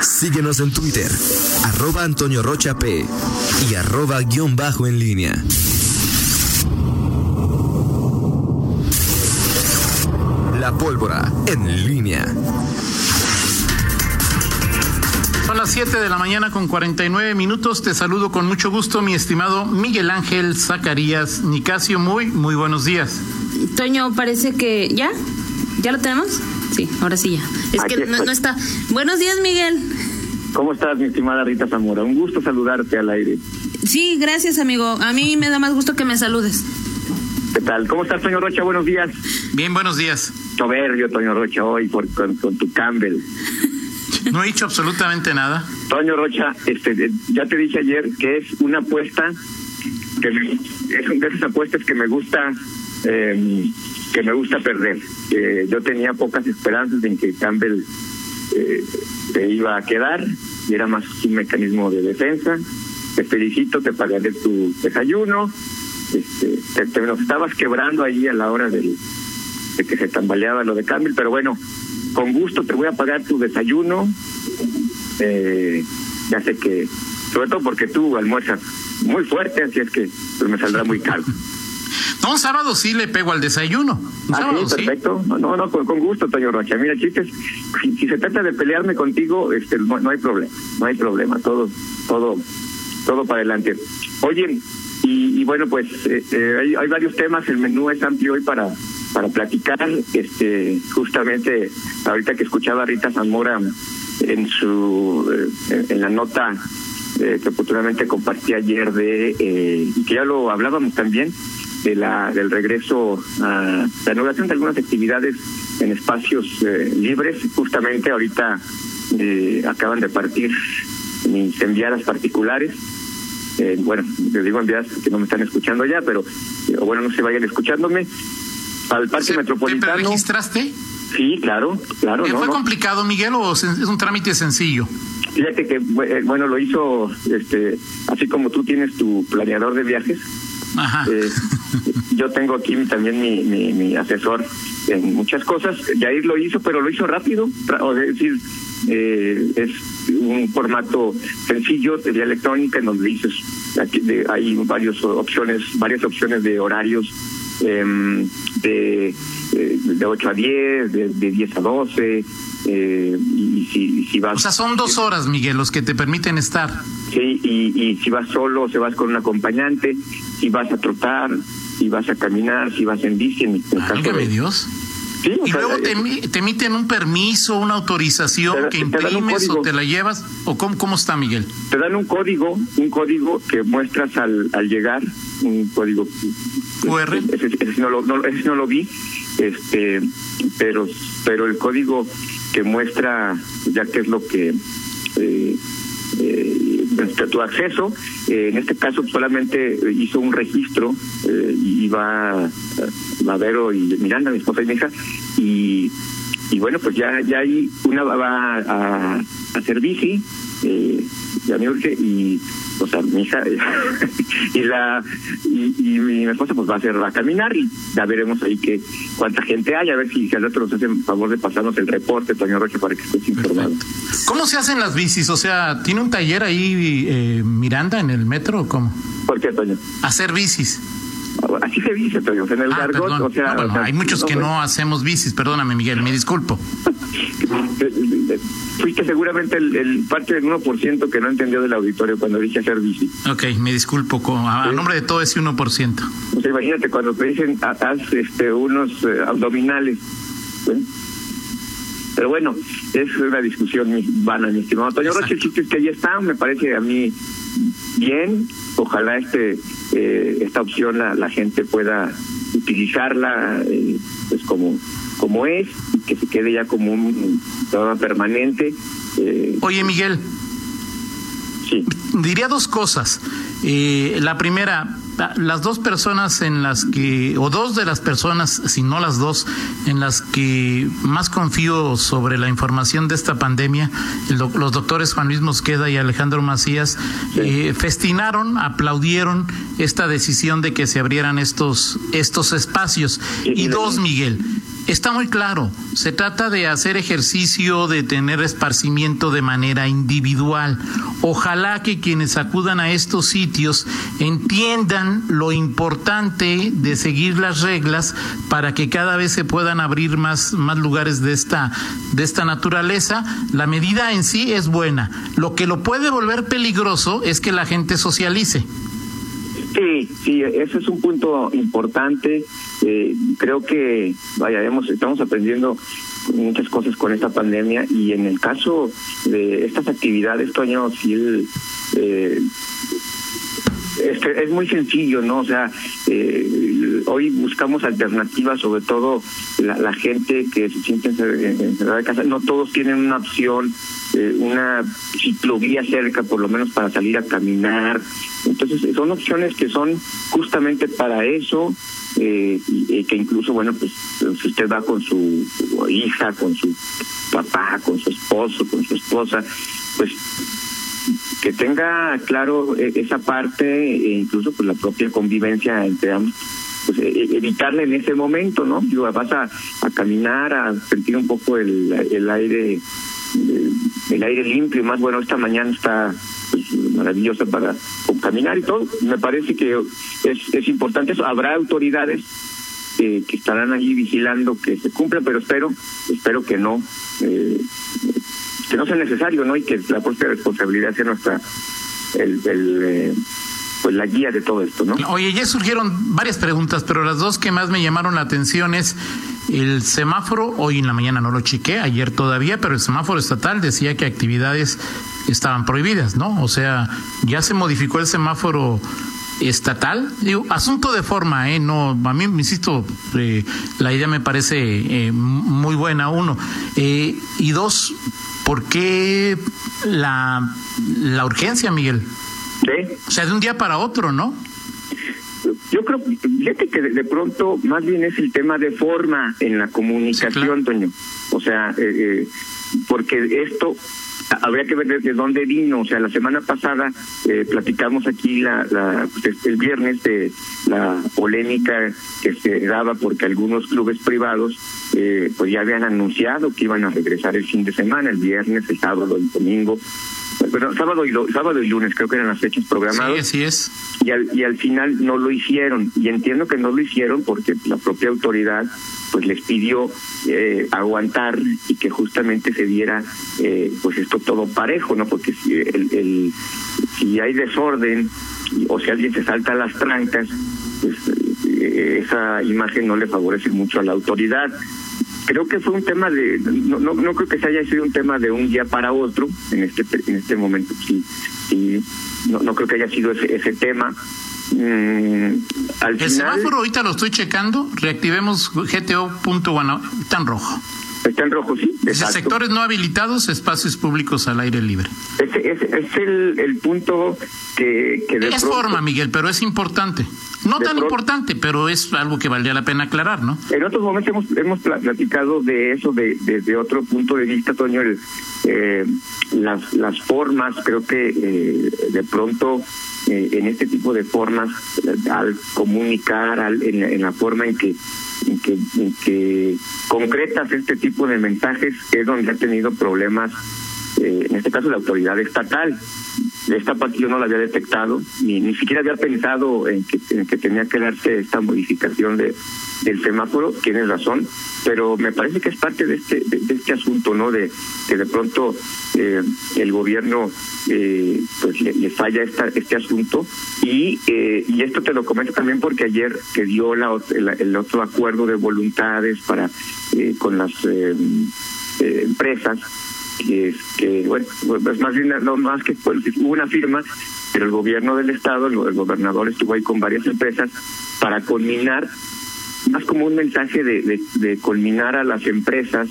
Síguenos en Twitter, arroba Antonio Rocha P y arroba guion bajo en línea. La pólvora en línea. Son las 7 de la mañana con 49 minutos. Te saludo con mucho gusto, mi estimado Miguel Ángel Zacarías Nicasio. Muy, muy buenos días. Toño, parece que. ¿Ya? ¿Ya lo tenemos? Sí, ahora sí ya. Es Aquí que no, está. Buenos días, Miguel. ¿Cómo estás, mi estimada Rita Zamora? Un gusto saludarte al aire. Sí, gracias, amigo. A mí me da más gusto que me saludes. ¿Qué tal? ¿Cómo estás, Toño Rocha? Buenos días. Bien, buenos días. Soberbio, Toño Rocha, hoy por, con, con tu Campbell. No he dicho absolutamente nada. Toño Rocha, este, ya te dije ayer que es una apuesta, que me- es una de esas apuestas que me gusta, eh, que me gusta perder. Eh, yo tenía pocas esperanzas en que Campbell eh, iba a quedar y era más un mecanismo de defensa. Te felicito, te pagaré tu desayuno. Este, te, te nos estabas quebrando ahí a la hora del, de que se tambaleaba lo de Campbell, pero bueno, con gusto te voy a pagar tu desayuno. Eh, ya sé que, sobre todo porque tú almuerzas muy fuerte, así es que pues, me saldrá muy caro. No, un sábado sí le pego al desayuno. Un Ah, sábado sí, perfecto. No, no, no, con, con gusto, Toño Rocha. Mira, chistes, si, si se trata de pelearme contigo, este, no, no hay problema, no hay problema, todo, todo, todo para adelante. Oye, y, y bueno, pues eh, eh, hay, hay varios temas, el menú es amplio hoy para para platicar, este, justamente ahorita que escuchaba a Rita Zamora en su, eh, en, en la nota eh, que oportunamente compartí ayer de, eh, y que ya lo hablábamos también, de la del regreso a la inauguración de algunas actividades en espacios eh, libres. Justamente ahorita eh, acaban de partir mis enviadas particulares. Eh, bueno, les digo enviadas que no me están escuchando ya, pero eh, o bueno, no se vayan escuchándome. Al Parque ¿Se- ¿Te Metropolitano. registraste? Sí, claro, claro. ¿Eh, no, ¿Fue no. complicado, Miguel, o es un trámite sencillo? Fíjate que, bueno, lo hizo, este, así como tú tienes tu planeador de viajes, Ajá. Eh, yo tengo aquí también mi, mi, mi asesor en muchas cosas. Yair lo hizo, pero lo hizo rápido. Es decir, eh, es un formato sencillo de vía electrónica en donde dices, aquí de- hay varias opciones, varias opciones de horarios em, de, eh, de 8 a 10, de, de 10 a 12. Eh, y, si, y si vas O sea, son dos horas, Miguel, los que te permiten estar. Sí, y, y si vas solo, o si vas con un acompañante, si vas a trotar, si vas a caminar, si vas en bici, en el caso de- Dios. Sí, Y sea, luego te, eh, emi- te emiten un permiso, una autorización Te que te imprimes o te la llevas. ¿O cómo, cómo está, Miguel? te dan un código, un código que muestras al, al llegar, un código QR. Ese, ese sí no lo, no, ese sí no lo vi, este, pero, pero el código que muestra ya qué es lo que eh, eh, este, tu acceso, eh, en este caso solamente hizo un registro eh, va va Vero y Miranda, mi esposa y mi hija, y, y bueno, pues ya ya hay una va a, a hacer eh, ya me urge, y o sea, mi hija y la y, y mi esposa pues va a hacer va a caminar y ya veremos ahí que cuánta gente hay, a ver si, si al otro nos hacen favor de pasarnos el reporte, Toño Roche, para que estés informado. ¿Cómo se hacen las bicis? O sea, ¿tiene un taller ahí eh, Miranda en el metro o cómo? ¿Por qué, Toño? Hacer bicis. Así se dice, Toño, en el Ah, argot, perdón. o sea... No, bueno, o sea, hay muchos que pues, no hacemos bicis. Perdóname, Miguel, me disculpo. Fuiste seguramente el, el parte del 1% que no entendió del auditorio cuando dije hacer bici. Ok, me disculpo. con- a, Sí. nombre de todo ese 1%. O sea, imagínate cuando te dicen "Ha- haz este, unos eh, abdominales. Pero bueno, es una discusión vana, mi estimado Exacto. Roche. El chiste es que ahí está, me parece a mí bien. Ojalá este eh, esta opción la, la gente pueda utilizarla eh, pues como como es y que se quede ya como un programa permanente. Eh, Oye, Miguel, sí. diría dos cosas. Eh, la primera, las dos personas en las que, o dos de las personas, si no las dos, en las que más confío sobre la información de esta pandemia, el los doctores Juan Luis Mosqueda y Alejandro Macías, eh, festinaron, aplaudieron esta decisión de que se abrieran estos, estos espacios. Sí, Y dos. Miguel, está muy claro. Se trata de hacer ejercicio, de tener esparcimiento de manera individual. Ojalá que quienes acudan a estos sitios entiendan lo importante de seguir las reglas para que cada vez se puedan abrir más, más lugares de esta, de esta naturaleza. La medida en sí es buena. Lo que lo puede volver peligroso es que la gente socialice. Sí, sí, ese es un punto importante. Eh, creo que, vaya, estamos aprendiendo muchas cosas con esta pandemia y en el caso de estas actividades, Toño, sí, eh, es, es muy sencillo, ¿no? O sea, eh, hoy buscamos alternativas, sobre todo la, gente que se siente encerrada de casa. No todos tienen una opción, eh, una ciclovía cerca, por lo menos para salir a caminar. Entonces, son opciones que son justamente para eso. Eh, y, que incluso, bueno, pues si usted va con su hija, con su papá, con su esposo, con su esposa, pues que tenga claro e, esa parte e incluso pues la propia convivencia entre ambos pues e, evitarla en ese momento no vas a, a caminar a sentir un poco el, el aire el aire limpio más bueno esta mañana está pues, maravillosa para caminar y todo. Me parece que es, es importante eso. Habrá autoridades eh, que estarán allí vigilando que se cumpla pero espero espero que no eh, que no sea necesario, ¿no? Y que la propia responsabilidad sea nuestra, el, eh, pues la guía de todo esto, ¿no? Oye, ya surgieron varias preguntas, pero las dos que más me llamaron la atención es el semáforo, hoy en la mañana no lo chequé, ayer todavía, pero el semáforo estatal decía que actividades estaban prohibidas, ¿no? O sea, ya se modificó el semáforo estatal. Digo, asunto de forma, ¿eh? No, a mí, me insisto, eh, la idea me parece eh, muy buena, uno. Eh, y dos, ¿Por qué la, la urgencia, Miguel? Sí. O sea, de un día para otro, ¿no? Yo creo, fíjate que de, pronto más bien es el tema de forma en la comunicación, Toño. O sea, eh, eh, porque esto habría que ver desde dónde vino. O sea, la semana pasada eh, platicamos aquí la, la pues, el viernes de la polémica que se daba porque algunos clubes privados eh, pues ya habían anunciado que iban a regresar el fin de semana, el viernes, el sábado, el domingo. Bueno, sábado y, sábado y lunes creo que eran las fechas programadas. Sí, así es. Y al, y al final no lo hicieron. Y entiendo que no lo hicieron porque la propia autoridad pues les pidió eh, aguantar y que justamente se diera eh, pues esto todo parejo, ¿no? Porque si, el, el, si hay desorden o si alguien se salta las trancas, pues eh, esa imagen no le favorece mucho a la autoridad creo que fue un tema de no, no, no creo que se haya sido un tema de un día para otro en este en este momento sí sí no, no creo que haya sido ese, ese tema Mm, el semáforo ahorita lo estoy checando. Reactivemos GTO punto está en rojo. Está en rojo, sí. Sectores no habilitados, espacios públicos al aire libre. Ese es, es el, el, punto que... que es forma, Miguel, pero es importante. No tan importante, pero es algo que valdría la pena aclarar, ¿no? En otros momentos hemos, hemos platicado de eso de, desde otro punto de vista, Toño, el, eh, las, las formas, creo que eh, de pronto eh, en este tipo de formas, al comunicar, al, en, la forma en que, en que, en que concretas este tipo de mensajes, es donde ha tenido problemas, eh, en este caso la autoridad estatal. Esta parte yo no la había detectado, ni, ni siquiera había pensado en que, que tenía que darse esta modificación de, del semáforo, tienes razón, pero me parece que es parte de este, de, este asunto, ¿no? De que de pronto eh, el gobierno eh, pues le, falla esta, este asunto y, eh, y esto te lo comento también porque ayer que dio la, el, otro acuerdo de voluntades para eh, con las eh, eh, empresas que es que bueno pues más bien no más que pues, hubo una firma pero el gobierno del estado el, gobernador estuvo ahí con varias empresas para culminar más como un mensaje de, de, de culminar a las empresas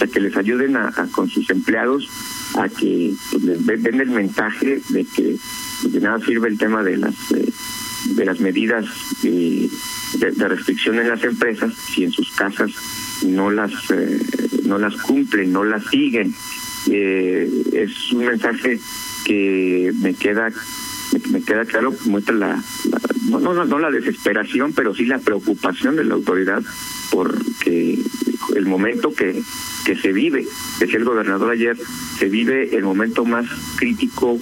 a que les ayuden a, con sus empleados a que pues, les den el mensaje de que pues, de nada sirve el tema de las eh, de las medidas eh, de, restricción en las empresas si en sus casas no las eh, no las cumplen no las siguen es un mensaje que me queda me, queda claro muestra la, no, no, no la desesperación, pero sí la preocupación de la autoridad porque el momento que, que se vive, decía el gobernador ayer, se vive el momento más crítico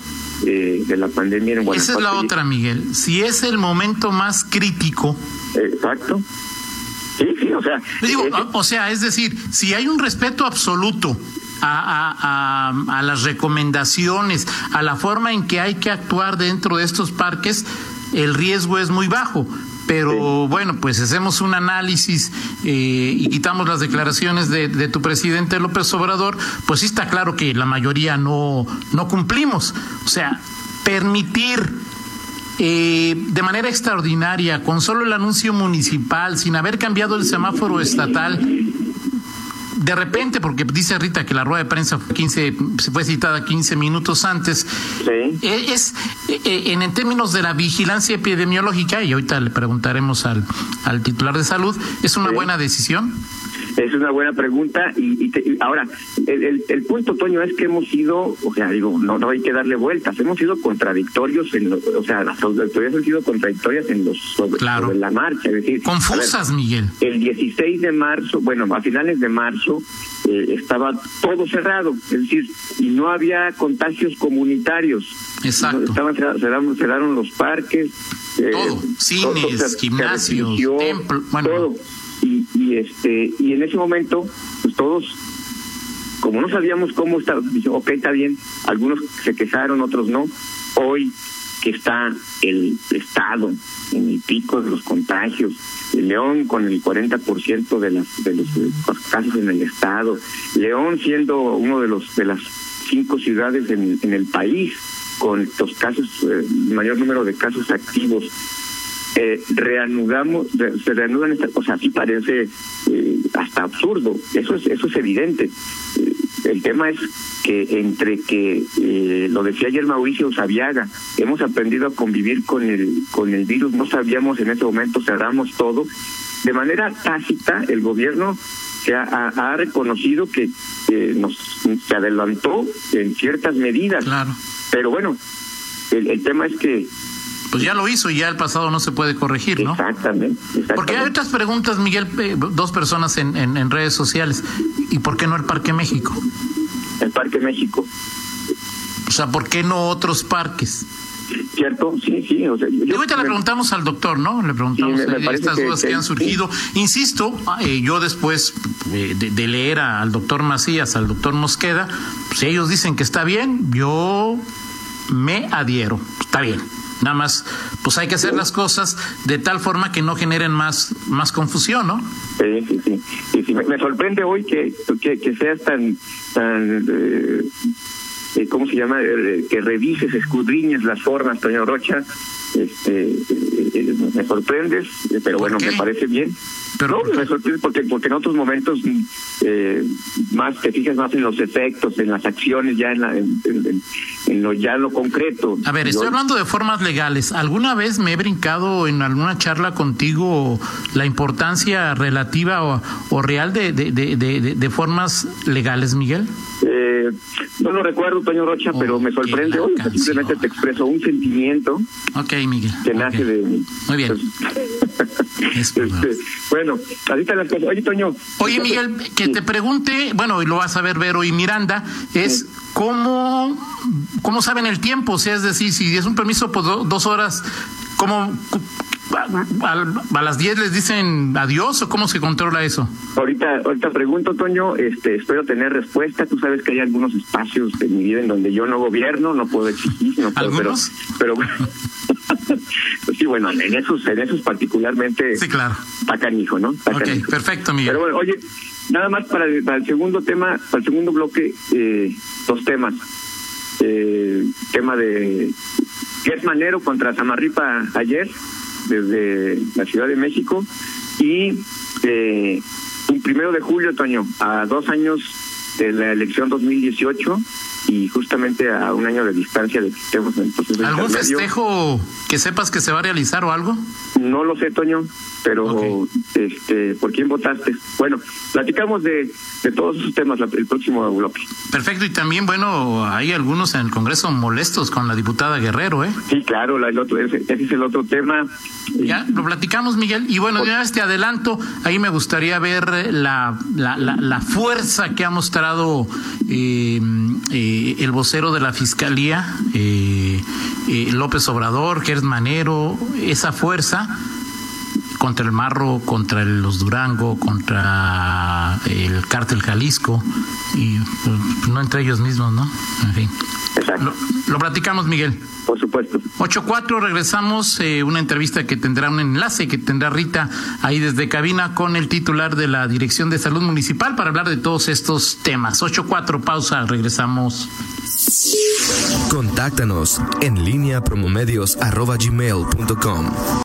eh, de la pandemia en Guanajuato. Esa es la otra, Miguel. Si es el momento más crítico. Exacto. Sí, sí, o sea. Digo, o sea, es decir, si hay un respeto absoluto a, a, a, las recomendaciones, a la forma en que hay que actuar dentro de estos parques, el riesgo es muy bajo. Pero bueno, pues hacemos un análisis eh, y quitamos las declaraciones de, de, tu presidente López Obrador, pues sí está claro que la mayoría no, no cumplimos. O sea, permitir eh, de manera extraordinaria, con solo el anuncio municipal, sin haber cambiado el semáforo estatal, de repente, porque dice Rita que la rueda de prensa fue 15, se fue citada 15 minutos antes, sí. es en, en, términos de la vigilancia epidemiológica, y ahorita le preguntaremos al, al titular de salud, ¿es una Sí. buena decisión? Es una buena pregunta y, y, te- y ahora el, el, el punto Toño es que hemos sido, o sea, digo, no no hay que darle vueltas, hemos sido contradictorios en, lo- o sea, las autoridades han sido contradictorias en los sobre, Claro. sobre la marcha, es decir, ver, Confusas, Miguel. el 16 de marzo, bueno, a finales de marzo eh, estaba todo cerrado, es decir, y no había contagios comunitarios. Exacto. No, Estaban cerraron, cerraron los parques. eh, Todo, cines, todo, gimnasios, restringió, templo- bueno. todo. Y, y este y en ese momento, pues todos como no sabíamos cómo está, dije, ok, está bien, algunos se quejaron, otros no. Hoy que está el Estado en el pico de los contagios, el León con el 40% de, las, de los, eh, casos en el Estado, León siendo uno de los de las cinco ciudades en, el país con los casos, eh, mayor número de casos activos, eh, reanudamos, re- se reanudan estas cosas, así parece eh, hasta absurdo, eso es, eso es evidente. Eh, el tema es que entre que, eh, lo decía ayer Mauricio Sabiaga, hemos aprendido a convivir con el, con el virus, no sabíamos en ese momento, cerramos todo. De manera tácita, el gobierno se ha, ha- ha reconocido que eh, nos se adelantó en ciertas medidas, Claro. pero bueno, el, el tema es que Pues ya lo hizo y ya el pasado no se puede corregir, ¿no? Exactamente. exactamente. Porque hay otras preguntas, Miguel, eh, dos personas en, en, en redes sociales. ¿Y por qué no el Parque México? El Parque México, O sea, ¿por qué no otros parques? ¿cierto? Sí, sí. O sea, yo- Y ahorita le preguntamos al doctor, ¿no? Le preguntamos Sí, me- me parece estas que- dudas que, que- han surgido. Insisto, eh, yo después eh, de, de leer a- al doctor Macías, al doctor Mosqueda, si ellos dicen que está bien, yo me adhiero. Está bien. Nada más, pues hay que hacer las cosas de tal forma que no generen más, más confusión, ¿no? Sí, sí, sí. Sí, sí, Me, me sorprende hoy que, que, que seas tan, tan eh, eh, ¿cómo se llama? Eh, que revises, escudriñes las formas, Toño Rocha. Este, eh, eh, me sorprendes, eh, pero ¿Por bueno, qué? me parece bien. Pero no, sorprende porque, porque en otros momentos eh, más te fijas más en los efectos, en las acciones, ya en, la, en, en- en lo ya en lo concreto. A ver, estoy Yo- hablando de formas legales. ¿Alguna vez me he brincado en alguna charla contigo la importancia relativa o, o real de, de, de, de- de formas legales, Miguel? Eh, no lo recuerdo, Toño Rocha, pero me sorprende hoy. que Simplemente canción. te expreso un sentimiento Ok, Miguel. que ok. nace de mí. Muy bien. Es Este, verdad. Bueno, así están las cosas. Oye, Toño. Oye, Miguel, que te pregunte, bueno, y lo vas a ver Vero y Miranda, es cómo, cómo saben el tiempo, o sea, es decir, si es un permiso por do- dos horas, ¿cómo a, a las 10 les dicen adiós o cómo se controla eso? Ahorita, ahorita pregunto, Toño, este, espero tener respuesta. Tú sabes que hay algunos espacios de mi vida en donde yo no gobierno, no puedo exigir, no puedo, pero, ¿Algunos? pero sí, bueno, en esos, en esos particularmente Sí, claro. está canijo, ¿no? Está Ok, canijo. perfecto, Miguel. Pero bueno, oye, nada más para el, para el segundo tema, para el segundo bloque, eh, dos temas. Eh, tema de Gers Manero contra Samarripa ayer, desde la Ciudad de México, y eh, un primero de julio, Toño, a dos años de la elección 2018, y justamente a un año de distancia de que estemos en el proceso ¿Algún festejo que sepas que se va a realizar o algo? No lo sé, Toño, pero este, ¿por quién votaste? Bueno, platicamos de, de todos esos temas la- el próximo bloque. Perfecto, y también, bueno, hay algunos en el Congreso molestos con la diputada Guerrero, ¿eh? Sí, claro, la- el otro, ese, ese es el otro tema. Ya lo platicamos, Miguel. Y bueno, de una vez te adelanto, ahí me gustaría ver la, la, la, la fuerza que ha mostrado eh, eh, el vocero de la Fiscalía, eh, eh, López Obrador, Gers Manero, esa fuerza contra el Marro, contra el- los Durango, contra el Cártel Jalisco, y pues, no entre ellos mismos, ¿no? En fin. Exacto, Lo, lo platicamos, Miguel. por supuesto. 8-4, regresamos, eh, una entrevista que tendrá un enlace que tendrá Rita ahí desde cabina con el titular de la Dirección de Salud Municipal para hablar de todos estos temas. 8-4, pausa, regresamos. Contáctanos en línea promomedios